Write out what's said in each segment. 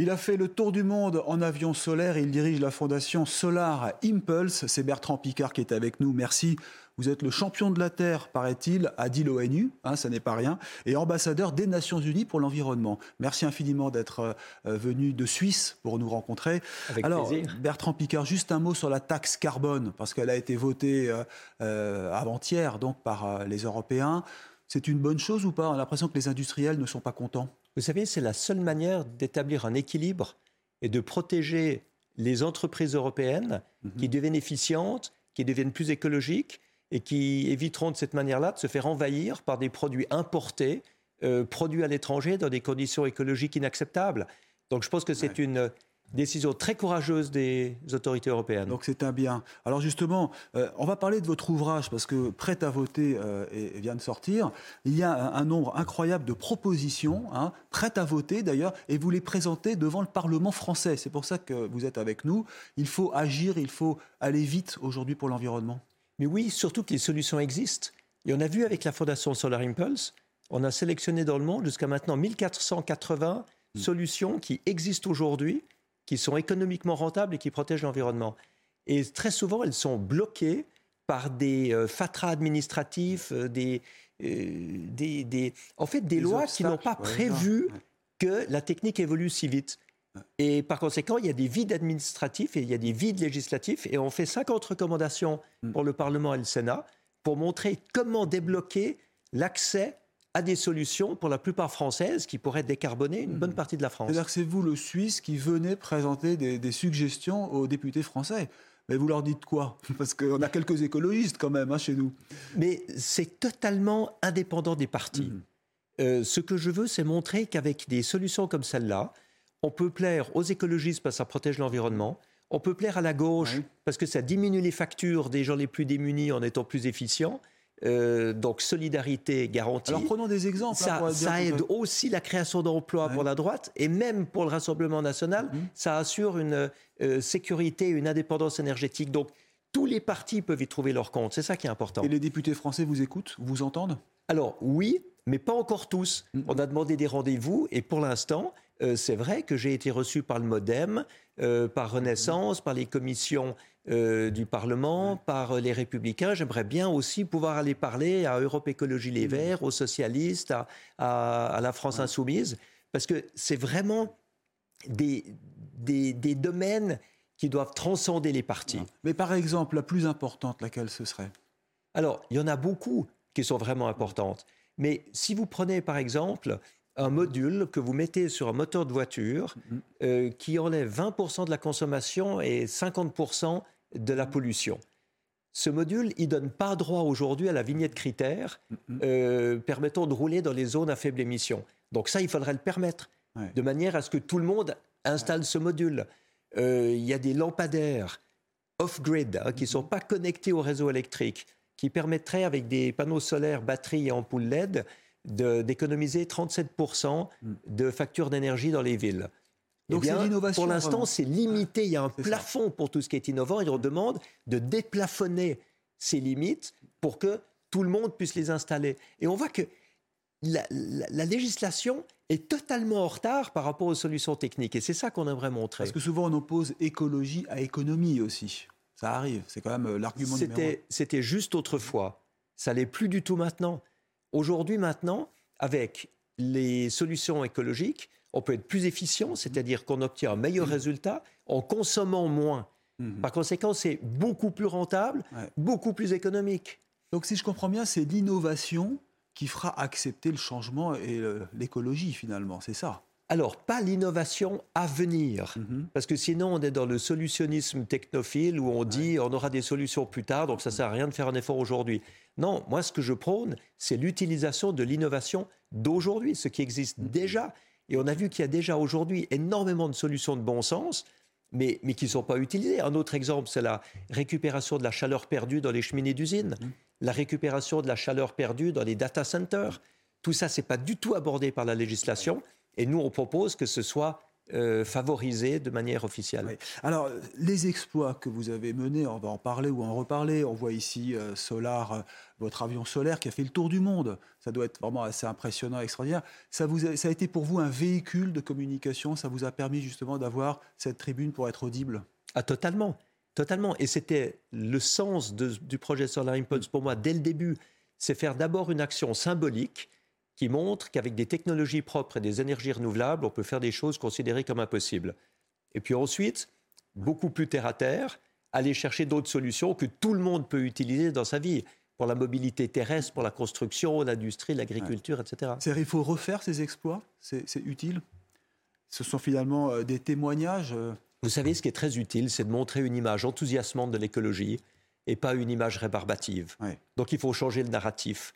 Il a fait le tour du monde en avion solaire et il dirige la fondation Solar Impulse. C'est Bertrand Picard qui est avec nous. Merci. Vous êtes le champion de la Terre, paraît-il, a dit l'ONU, hein, ça n'est pas rien, et ambassadeur des Nations Unies pour l'environnement. Merci infiniment d'être euh, venu de Suisse pour nous rencontrer. Avec Alors, plaisir. Bertrand Picard, juste un mot sur la taxe carbone, parce qu'elle a été votée euh, euh, avant-hier donc par les Européens. C'est une bonne chose ou pas? On a l'impression que les industriels ne sont pas contents. Vous savez, c'est la seule manière d'établir un équilibre et de protéger les entreprises européennes qui deviennent efficientes, qui deviennent plus écologiques et qui éviteront de cette manière-là de se faire envahir par des produits importés, euh, produits à l'étranger dans des conditions écologiques inacceptables. Donc je pense que c'est une décision très courageuse des autorités européennes. Donc c'est un bien. Alors justement, euh, on va parler de votre ouvrage parce que prêt à voter euh, et, vient de sortir. Il y a un, un nombre incroyable de propositions, hein, prêtes à voter d'ailleurs, et vous les présentez devant le Parlement français. C'est pour ça que vous êtes avec nous. Il faut agir, il faut aller vite aujourd'hui pour l'environnement. Mais oui, surtout que les solutions existent. Et on a vu avec la Fondation Solar Impulse, on a sélectionné dans le monde jusqu'à maintenant 1480 solutions qui existent aujourd'hui, qui sont économiquement rentables et qui protègent l'environnement. Et très souvent, elles sont bloquées par des euh, fatras administratifs, euh, des, euh, des, des- en fait, des, Des lois qui n'ont pas ouais, prévu ouais. que la technique évolue si vite. Et par conséquent, il y a des vides administratifs et il y a des vides législatifs. Et on fait 50 recommandations Mm. pour le Parlement et le Sénat pour montrer comment débloquer l'accès à des solutions, pour la plupart françaises, qui pourraient décarboner une bonne partie de la France. C'est-à-dire que c'est vous, le Suisse, qui venez présenter des, des suggestions aux députés français. Mais vous leur dites quoi? Parce qu'on a quelques écologistes quand même hein, chez nous. Mais c'est totalement indépendant des partis. Mhm. Euh, ce que je veux, c'est montrer qu'avec des solutions comme celle-là, on peut plaire aux écologistes parce que ça protège l'environnement, on peut plaire à la gauche parce que ça diminue les factures des gens les plus démunis en étant plus efficients. Euh, donc solidarité garantie. Alors prenons des exemples. hein, ça, aide aussi la création d'emplois Ouais. pour la droite et même pour le Rassemblement national, Mhm. ça assure une euh, sécurité, une indépendance énergétique. Donc tous les partis peuvent y trouver leur compte. C'est ça qui est important. Et les députés français vous écoutent, vous entendent? Alors oui, mais pas encore tous. Mhm. On a demandé des rendez-vous et pour l'instant, euh, c'est vrai que j'ai été reçu par le MoDem, euh, par Renaissance, par les commissions euh, du Parlement, par les Républicains. J'aimerais bien aussi pouvoir aller parler à Europe Écologie Les Verts, aux socialistes, à, à- à la France Insoumise, parce que c'est vraiment des, des, des domaines qui doivent transcender les partis. Mais par exemple, la plus importante, laquelle ce serait? Alors, il y en a beaucoup qui sont vraiment importantes. Mais si vous prenez par exemple un module que vous mettez sur un moteur de voiture Mhm. euh, qui enlève 20% de la consommation et 50% de la pollution. Ce module, il donne pas droit aujourd'hui à la vignette critère euh, permettant de rouler dans les zones à faible émission. Donc ça, il faudrait le permettre, Ouais. de manière à ce que tout le monde installe ce module. Euh, Il y a des lampadaires off-grid hein, qui ne sont pas connectés au réseau électrique, qui permettraient, avec des panneaux solaires, batteries et ampoules LED, d'économiser 37% de factures d'énergie dans les villes. Eh Donc c'est bien, l'innovation, Pour l'instant, c'est limité. Il y a un ça. plafond pour tout ce qui est innovant et on demande de déplafonner ces limites pour que tout le monde puisse les installer. Et on voit que la, la- la législation est totalement en retard par rapport aux solutions techniques. Et c'est ça qu'on aimerait montrer. Parce que souvent on oppose écologie à économie aussi. Ça arrive, c'est quand même euh, l'argument numéro un. C'était, c'était juste autrefois. Ça l'est plus du tout maintenant. Aujourd'hui, maintenant, avec les solutions écologiques, on peut être plus efficient, c'est-à-dire qu'on obtient un meilleur résultat en consommant moins. Mhm. Par conséquent, c'est beaucoup plus rentable, Ouais. beaucoup plus économique. Donc si je comprends bien, c'est l'innovation qui fera accepter le changement et l'écologie finalement, c'est ça? alors, pas l'innovation à venir, Mhm. parce que sinon on est dans le solutionnisme technophile où on dit on aura des solutions plus tard, donc ça sert à rien de faire un effort aujourd'hui. Non, moi ce que je prône, c'est l'utilisation de l'innovation d'aujourd'hui, ce qui existe déjà. Et on a vu qu'il y a déjà aujourd'hui énormément de solutions de bon sens, mais, mais qui ne sont pas utilisées. Un autre exemple, c'est la récupération de la chaleur perdue dans les cheminées d'usine, la récupération de la chaleur perdue dans les data centers. Tout ça, c'est pas du tout abordé par la législation. Et nous, on propose que ce soit euh, favorisé de manière officielle. Oui. Alors, les exploits que vous avez menés, on va en parler ou en reparler. On voit ici euh, Solar, euh, votre avion solaire qui a fait le tour du monde. Ça doit être vraiment assez impressionnant, extraordinaire. Ça, vous a, ça a été pour vous un véhicule de communication? Ça vous a permis justement d'avoir cette tribune pour être audible? Ah, totalement. Totalement. Et c'était le sens de- du projet Solar Impulse pour moi dès le début. C'est faire d'abord une action symbolique qui montre qu'avec des technologies propres et des énergies renouvelables, on peut faire des choses considérées comme impossibles. Et puis ensuite, beaucoup plus terre à terre, aller chercher d'autres solutions que tout le monde peut utiliser dans sa vie, pour la mobilité terrestre, pour la construction, l'industrie, l'agriculture, etc. C'est-à-dire, il faut refaire ces exploits? C'est c'est utile? Ce sont finalement euh, des témoignages euh, Vous savez, ce qui est très utile, c'est de montrer une image enthousiasmante de l'écologie et pas une image rébarbative. Ouais. Donc il faut changer le narratif.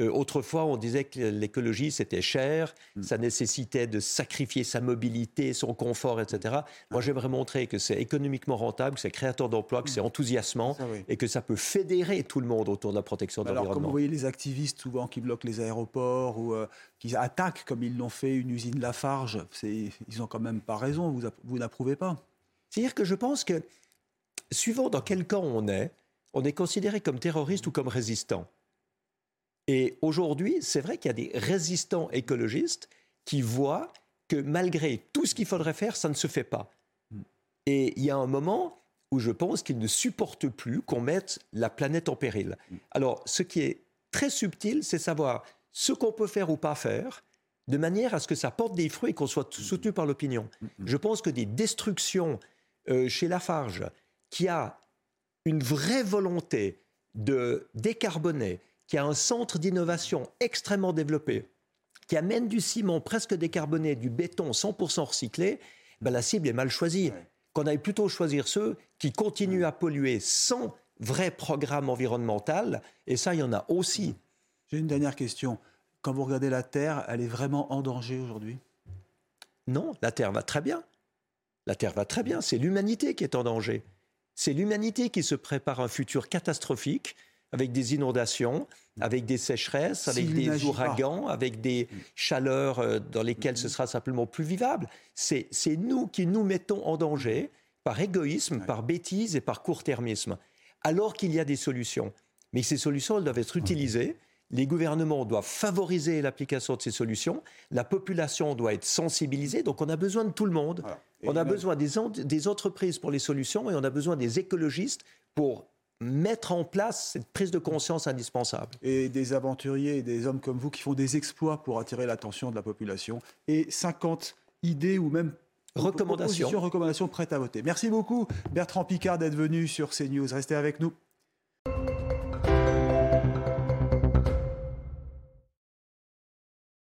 Euh, autrefois, on disait que l'écologie, c'était cher, Mm. ça nécessitait de sacrifier sa mobilité, son confort, etc. Moi, j'aimerais montrer que c'est économiquement rentable, que c'est créateur d'emplois, que c'est enthousiasmant Mm. Ça, oui. et que ça peut fédérer tout le monde autour de la protection de Alors, comme vous l'environnement. voyez les activistes souvent qui bloquent les aéroports ou euh, qui attaquent, comme ils l'ont fait, une usine Lafarge, c'est- ils ont quand même pas raison, vous, vous n'approuvez pas C'est-à-dire que je pense que, suivant dans quel camp on est, on est considéré comme terroriste ou comme résistant. Et aujourd'hui, c'est vrai qu'il y a des résistants écologistes qui voient que malgré tout ce qu'il faudrait faire, ça ne se fait pas. Et il y a un moment où je pense qu'ils ne supportent plus qu'on mette la planète en péril. Alors, ce qui est très subtil, c'est savoir ce qu'on peut faire ou pas faire, de manière à ce que ça porte des fruits et qu'on soit soutenu par l'opinion. Je pense que des destructions euh, chez Lafarge, qui a une vraie volonté de décarboner, qui a un centre d'innovation extrêmement développé, qui amène du ciment presque décarboné, du béton 100% recyclé, ben la cible est mal choisie. Qu'on aille plutôt choisir ceux qui continuent à polluer sans vrai programme environnemental, et ça, il y en a aussi. J'ai une dernière question. Quand vous regardez la Terre, elle est vraiment en danger aujourd'hui? Non, la Terre va très bien. La Terre va très bien. C'est l'humanité qui est en danger. C'est l'humanité qui se prépare un futur catastrophique avec des inondations, avec des sécheresses, avec des pas. ouragans, avec des chaleurs euh, dans lesquelles ce sera simplement plus vivable. C'est nous qui nous mettons en danger par égoïsme, par bêtise et par court-termisme, alors qu'il y a des solutions. Mais ces solutions, elles doivent être utilisées. Les gouvernements doivent favoriser l'application de ces solutions. La population doit être sensibilisée. Donc, on a besoin de tout le monde. Voilà. On a besoin des, en- des entreprises pour les solutions et on a besoin des écologistes pour mettre en place cette prise de conscience indispensable. et des aventuriers et des hommes comme vous qui font des exploits pour attirer l'attention de la population et 50 idées ou même Recommandations. propositions, recommandations prêtes à voter. Merci beaucoup Bertrand Picard d'être venu sur CNews. Restez avec nous.